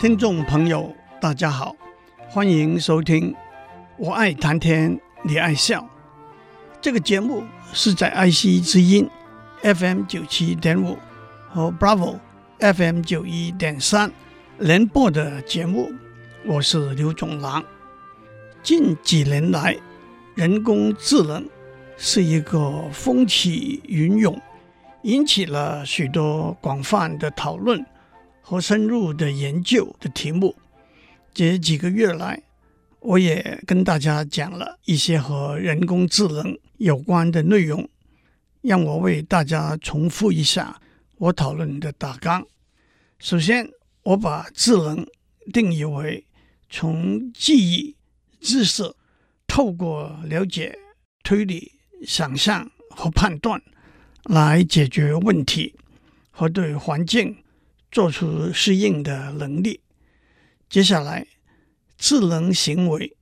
听众朋友，大家好，欢迎收听《我爱谈天，你爱笑》这个节目是在爱惜之音 FM 九七点五和 Bravo FM 九一点三联播的节目。我是刘炯朗。近几年来，人工智能是一个风起云涌，引起了许多广泛的讨论。和深入的研究的题目，这几个月来，我也跟大家讲了一些和人工智能有关的内容。让我为大家重复一下我讨论的大纲。首先，我把智能定义为从记忆、知识，透过了解、推理、想象和判断来解决问题和对环境。做出适应的能力。接下来，智能行为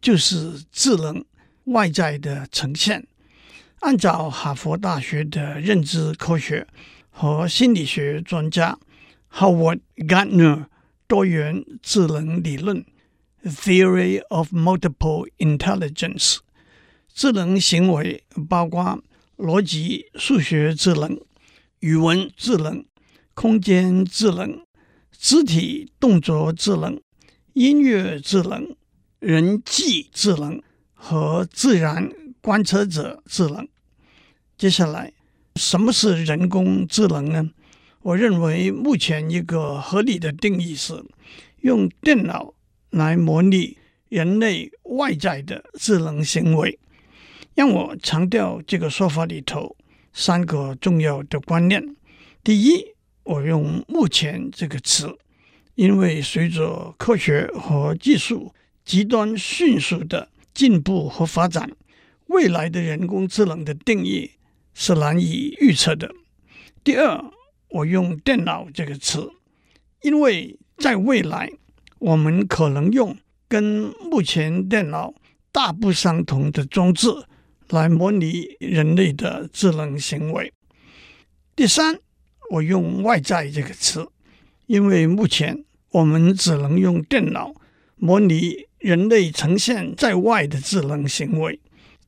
就是智能外在的呈现。按照哈佛大学的认知科学和心理学专家 Howard Gardner 多元智能理论 （Theory of Multiple Intelligence），智能行为包括逻辑、数学智能、语文智能。空间智能、肢体动作智能、音乐智能、人际智能和自然观测者智能。接下来，什么是人工智能呢？我认为目前一个合理的定义是用电脑来模拟人类外在的智能行为。让我强调这个说法里头三个重要的观念：第一，我用“目前”这个词，因为随着科学和技术极端迅速的进步和发展，未来的人工智能的定义是难以预测的。第二，我用“电脑”这个词，因为在未来，我们可能用跟目前电脑大不相同的装置来模拟人类的智能行为。第三。我用“外在”这个词，因为目前我们只能用电脑模拟人类呈现在外的智能行为，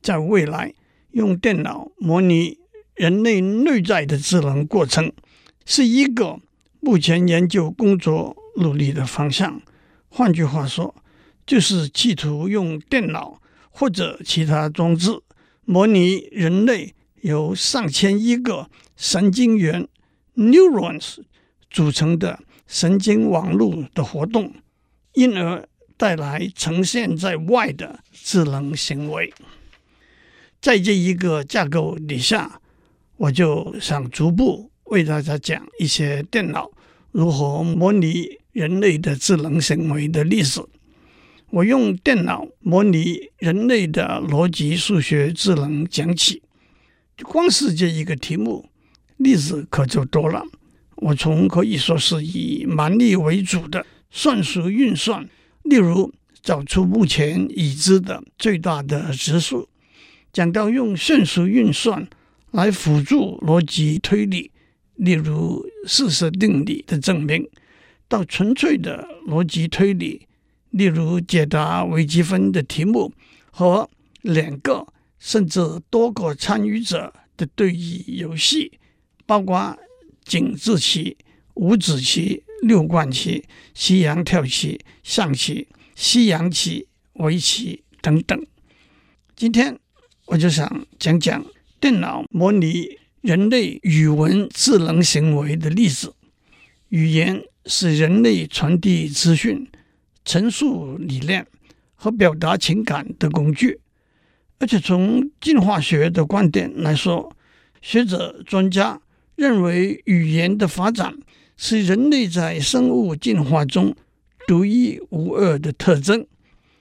在未来用电脑模拟人类内在的智能过程，是一个目前研究工作努力的方向。换句话说，就是企图用电脑或者其他装置模拟人类由上千亿个神经元。Neurons 组成的神经网络的活动，因而带来呈现在外的智能行为。在这一个架构底下，我就想逐步为大家讲一些电脑如何模拟人类的智能行为的历史。我用电脑模拟人类的逻辑数学智能讲起，光是这一个题目。例子可就多了。我从可以说是以蛮力为主的算术运算，例如找出目前已知的最大的质数，讲到用算术运算来辅助逻辑推理，例如四色定理的证明，到纯粹的逻辑推理，例如解答微积分的题目和两个甚至多个参与者的对弈游戏。包括井字棋、五子棋、六冠棋、西洋跳棋、象棋、西洋棋、围棋等等。今天我就想讲讲电脑模拟人类语文智能行为的例子。语言是人类传递资讯、陈述理念和表达情感的工具，而且从进化学的观点来说，学者专家。认为语言的发展是人类在生物进化中独一无二的特征。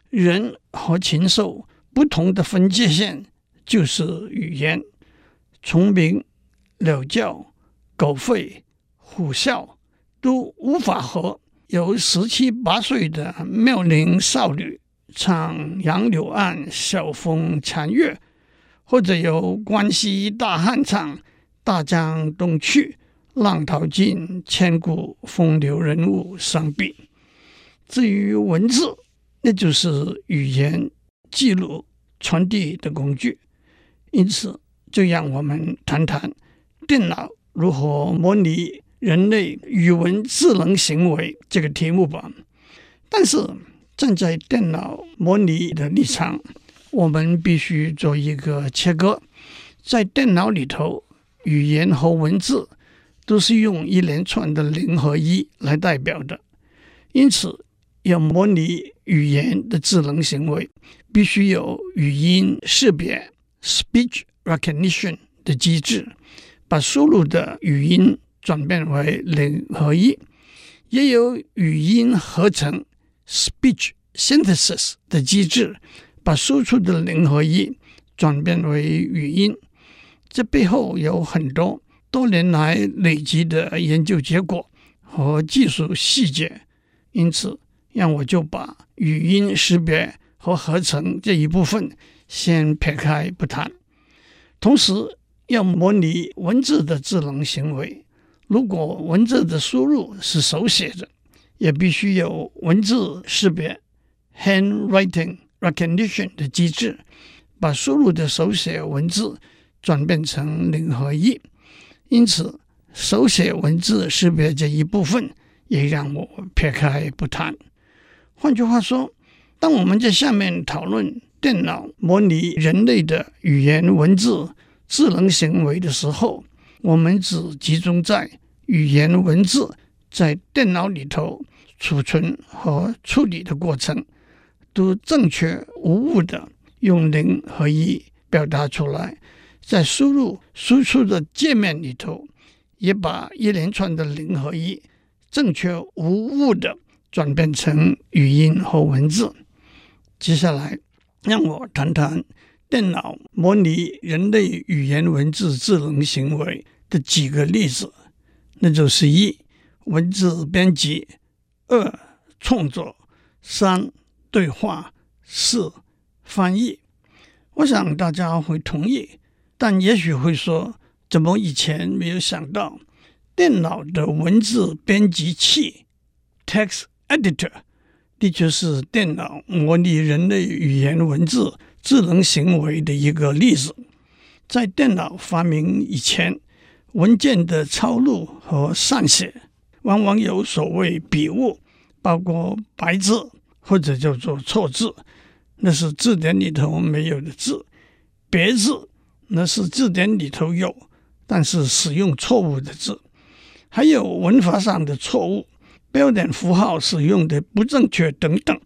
人和禽兽不同的分界线就是语言。虫鸣、鸟叫、狗吠、虎啸都无法和由十七八岁的妙龄少女唱杨柳岸晓风残月，或者由关西大汉唱大江东去，浪淘尽，千古风流人物相比。至于文字，那就是语言记录传递的工具。因此，就让我们谈谈电脑如何模拟人类语文智能行为这个题目吧。但是，站在电脑模拟的立场，我们必须做一个切割，在电脑里头，语言和文字都是用一连串的零和一来代表的，因此要模拟语言的智能行为，必须有语音识别 （speech recognition） 的机制，把输入的语音转变为零和一，也有语音合成 （speech synthesis） 的机制。把输出的零和一转变为语音，这背后有很多多年来累积的研究结果和技术细节，因此，让我就把语音识别和合成这一部分先撇开不谈。同时，要模拟文字的智能行为，如果文字的输入是手写的，也必须有文字识别 （handwriting）。recognition 的机制，把输入的手写文字转变成零和一，因此手写文字识别这一部分也让我撇开不谈。换句话说，当我们在下面讨论电脑模拟人类的语言文字智能行为的时候，我们只集中在语言文字在电脑里头储存和处理的过程。都正确无误地用零和一表达出来，在输入输出的界面里头，也把一连串的零和一正确无误的转变成语音和文字。接下来，让我谈谈电脑模拟人类语言文字智能行为的几个例子，那就是一、文字编辑；二、创作；三、对话四翻译，我想大家会同意，但也许会说，怎么以前没有想到？电脑的文字编辑器 （text editor） 的确是电脑模拟人类语言文字智能行为的一个例子。在电脑发明以前，文件的抄录和缮写往往有所谓笔误，包括白字。或者叫做错字，那是字典里头没有的字；别字那是字典里头有，但是使用错误的字；还有文法上的错误、标点符号使用的不正确等等，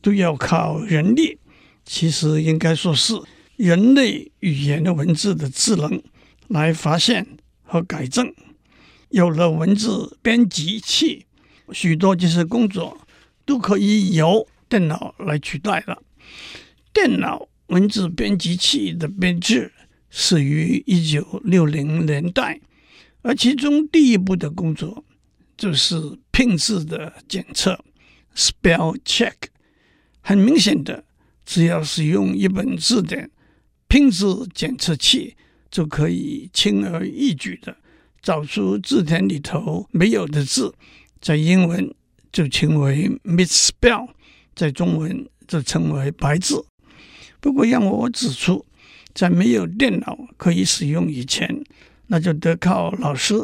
都要靠人力。其实应该说是人类语言的文字的智能来发现和改正。有了文字编辑器，许多这些工作。都可以由电脑来取代了。电脑文字编辑器的编制始于一九六零年代，而其中第一步的工作就是拼字的检测 （spell check）。很明显的，只要使用一本字典，拼字检测器就可以轻而易举的找出字典里头没有的字，在英文。就称为 misspell，在中文则称为白字。不过，让我指出，在没有电脑可以使用以前，那就得靠老师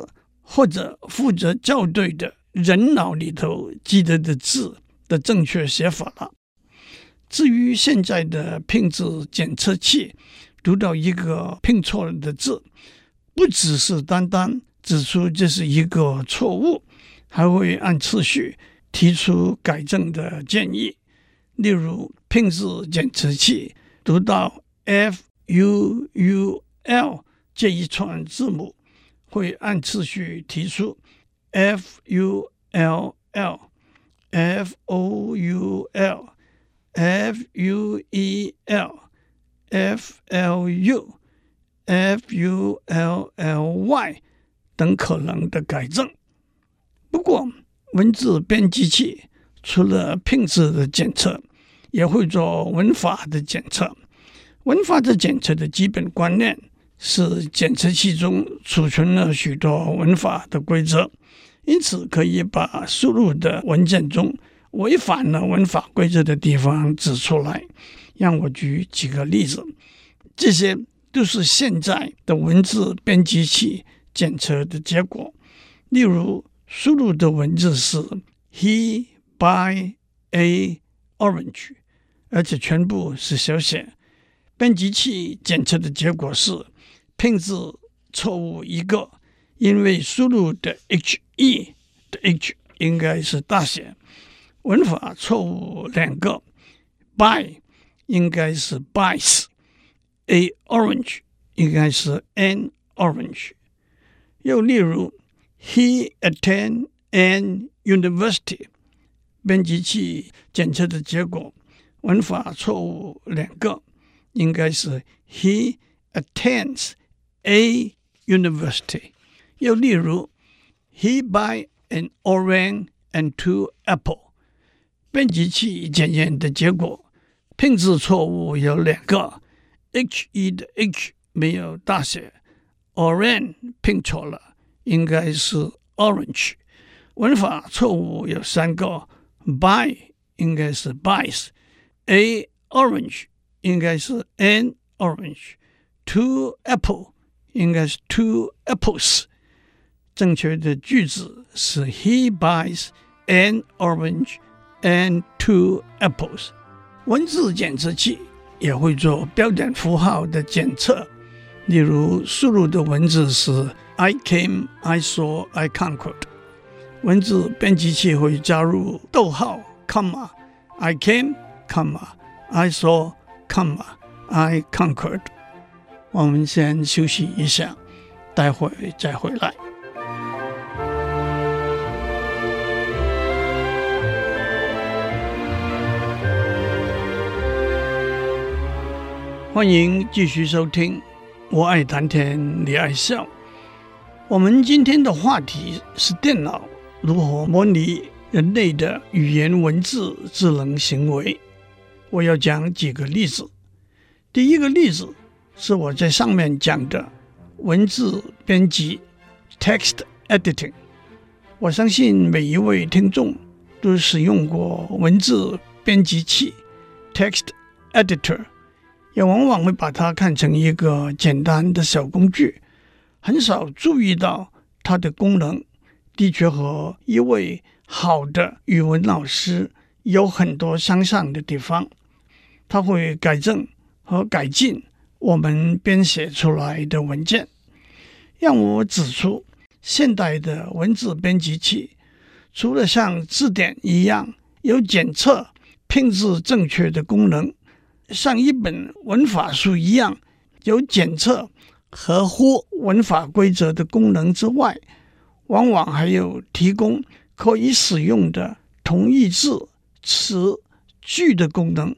或者负责校对的人脑里头记得的字的正确写法了。至于现在的拼字检测器，读到一个拼错了的字，不只是单单指出这是一个错误，还会按次序。提出改正的建议，例如拼字检测器读到 f u u l 这一串字母，会按次序提出 f u l l F O U L、F U E L、F L U、F U L L Y 等可能的改正。不过，文字编辑器除了拼字的检测，也会做文法的检测。文法的检测的基本观念是，检测器中储存了许多文法的规则，因此可以把输入的文件中违反了文法规则的地方指出来。让我举几个例子，这些都是现在的文字编辑器检测的结果。例如，输入的文字是 He buy a orange，而且全部是小写。编辑器检测的结果是拼字错误一个，因为输入的 he 的 h 应该是大写。文法错误两个，by 应该是 buys，a orange 应该是 an orange。又例如，He attend an university。编辑器检测的结果，文法错误两个，应该是 He attends a university。又例如，He buy an orange and two apple。编辑器检验的结果，拼字错误有两个，he 的 h 没有大写，orange 拼错了，应该是 orange。文法错误有三个。buy 应该是 buys，a orange 应该是 an orange，two apple 应该是 two apples。正确的句子是 He buys an orange and two apples。文字检测器也会做标点符号的检测，例如输入的文字是 I came, I saw, I conquered。文字编辑器会加入逗号，comma，I came，comma，I saw，comma，I conquered。我们先休息一下，待会再回来。欢迎继续收听，我爱谈天，你爱笑。我们今天的话题是电脑。如何模拟人类的语言文字智能行为？我要讲几个例子。第一个例子是我在上面讲的文字编辑 （text editing）。我相信每一位听众都使用过文字编辑器 （text editor），也往往会把它看成一个简单的小工具，很少注意到它的功能。的确和一位好的语文老师有很多相像的地方，它会改正和改进我们编写出来的文件。让我指出，现代的文字编辑器除了像字典一样有检测拼字正确的功能，像一本文法书一样有检测合乎文法规则的功能之外，往往还有提供可以使用的同义字、词、句的功能，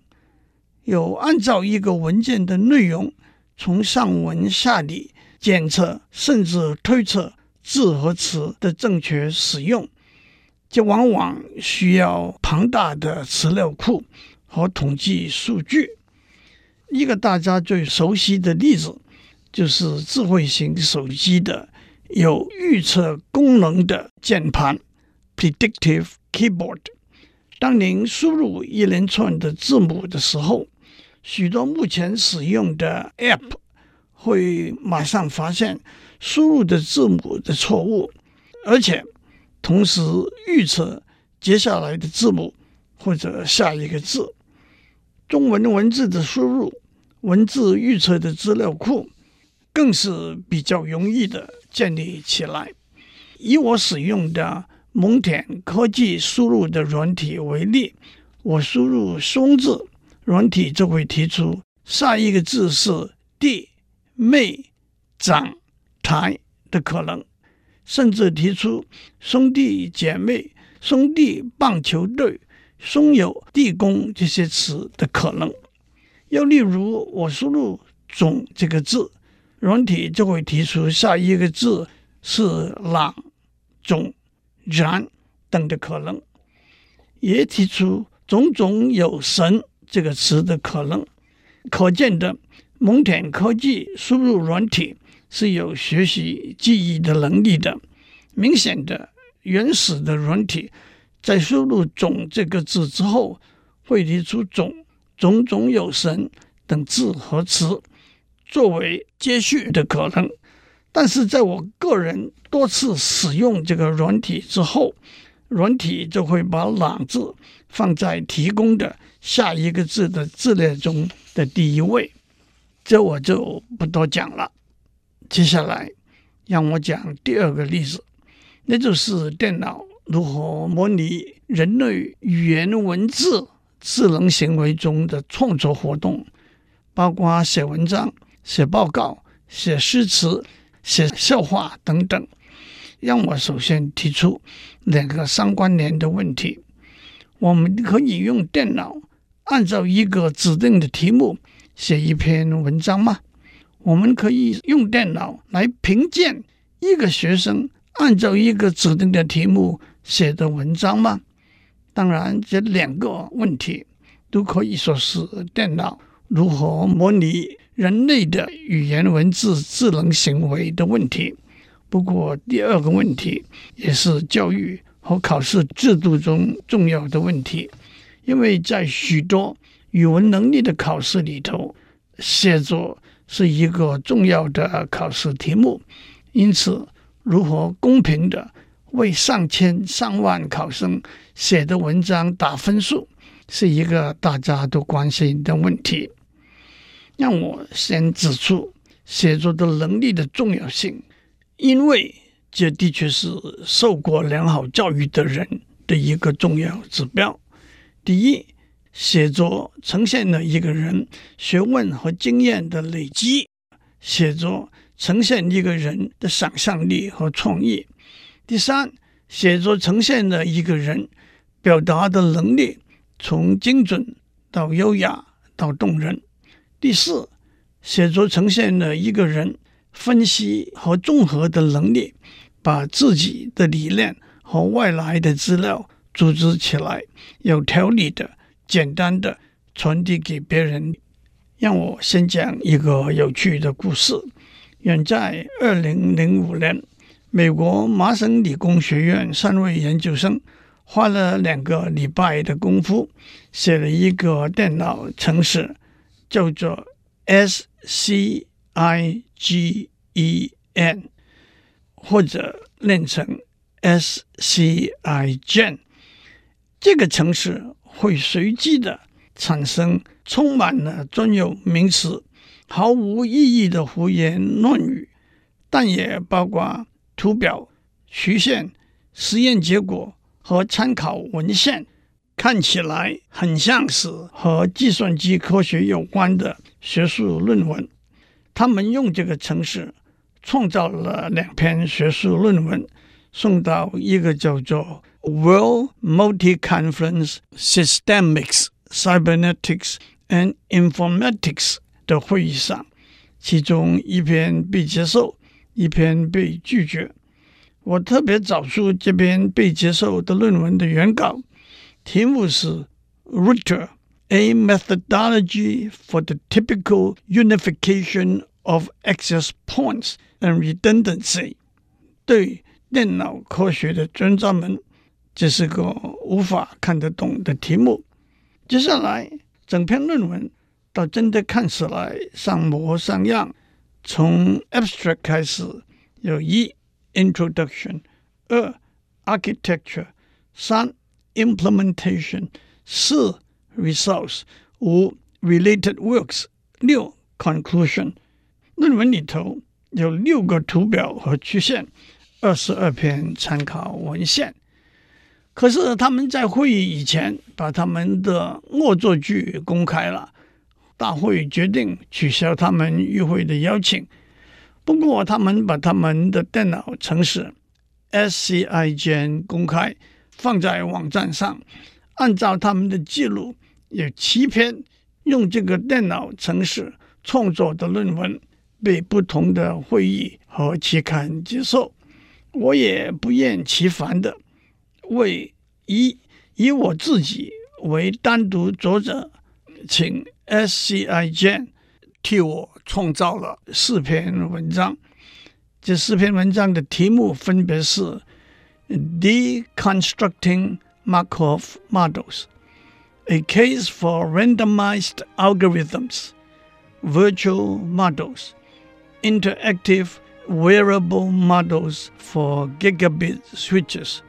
有按照一个文件的内容从上文下理检测，甚至推测字和词的正确使用，这往往需要庞大的资料库和统计数据。一个大家最熟悉的例子就是智慧型手机的。有预测功能的键盘 （predictive keyboard）。当您输入一连串的字母的时候，许多目前使用的 App 会马上发现输入的字母的错误，而且同时预测接下来的字母或者下一个字。中文文字的输入，文字预测的资料库更是比较容易的。建立起来。以我使用的蒙恬科技输入的软体为例，我输入“松”字，软体就会提出下一个字是“弟”、“妹”、“长”、“台”的可能，甚至提出兄弟姐妹兄弟棒球队、兄友弟恭这些词的可能。又例如，我输入“总”这个字，软体就会提出下一个字是“朗”、“总”、“然”等的可能，也提出“种种有神”这个词的可能。可见的，蒙恬科技输入软体是有学习记忆的能力的。明显的，原始的软体在输入“总”这个字之后，会提出“总”。种种有神等字和词作为接续的可能，但是在我个人多次使用这个软体之后，软体就会把“朗”字放在提供的下一个字的字列中的第一位，这我就不多讲了。接下来让我讲第二个例子，那就是电脑如何模拟人类语言文字。智能行为中的创作活动，包括写文章、写报告、写诗词、写笑话等等。让我首先提出两个相关联的问题：我们可以用电脑按照一个指定的题目写一篇文章吗？我们可以用电脑来评鉴一个学生按照一个指定的题目写的文章吗？当然，这两个问题都可以说是电脑如何模拟人类的语言文字智能行为的问题。不过，第二个问题也是教育和考试制度中重要的问题，因为在许多语文能力的考试里头，写作是一个重要的考试题目。因此，如何公平的为上千上万考生写的文章打分数，是一个大家都关心的问题。让我先指出写作的能力的重要性，因为这的确是受过良好教育的人的一个重要指标。第一，写作呈现了一个人学问和经验的累积，写作呈现一个人的想象力和创意。第三，写作呈现了一个人表达的能力，从精准到优雅到动人。第四，写作呈现了一个人分析和综合的能力，把自己的理念和外来的资料组织起来，有条理的、简单的传递给别人。让我先讲一个有趣的故事。远在二零零五年。美国麻省理工学院三位研究生花了两个礼拜的功夫，写了一个电脑程式，叫做 SCIGEN，或者念成 SCIGEN。这个程式会随机的产生充满了专有名词、毫无意义的胡言乱语，但也包括。图表、曲线、实验结果和参考文献看起来很像是和计算机科学有关的学术论文。他们用这个程式创造了两篇学术论文，送到一个叫做 World Multi-Conference Systemics, Cybernetics and Informatics 的会议上，其中一篇被接受。一篇被拒绝。我特别找出这篇被接受的论文的原稿，题目是 “Router: A Methodology for the Typical Unification of Access Points and Redundancy”。对电脑科学的专家们，这是个无法看得懂的题目。接下来，整篇论文倒真的看起来像模像样。从 abstract 开始，有一 introduction，二 architecture，三 implementation，四 results，五 related works，六 conclusion。论文里头有六个图表和曲线，二十二篇参考文献。可是他们在会议以前把他们的恶作剧公开了。大会决定取消他们与会的邀请。不过，他们把他们的电脑程式 SCIGEN 公开，放在网站上，按照他们的记录，有七篇用这个电脑程式创作的论文被不同的会议和期刊接受。我也不厌其烦的为以以我自己为单独作者，请 SCI Jen 替我创造了四篇文章。这四篇文章的题目分别是 ：Deconstructing Markov Models, A Case for Randomized Algorithms, Virtual Models, Interactive Wearable Models for Gigabit Switches。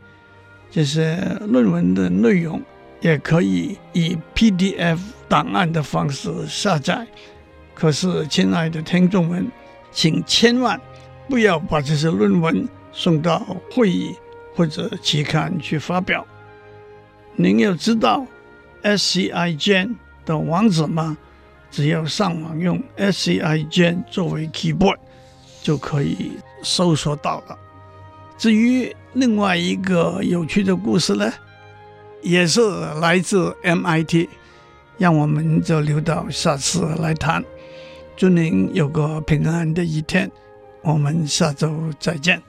这些论文的内容也可以以 PDF 档案的方式下载。可是，亲爱的听众们，请千万不要把这些论文送到会议 或者期刊去发表。您要知道 SCI Jen 的网址吗？只要上网用 SCI Jen 作为 keyboard。就可以搜索到了。至于另外一个有趣的故事呢，也是来自 MIT，让我们就留到下次来谈。祝您有个平安的一天，我们下周再见。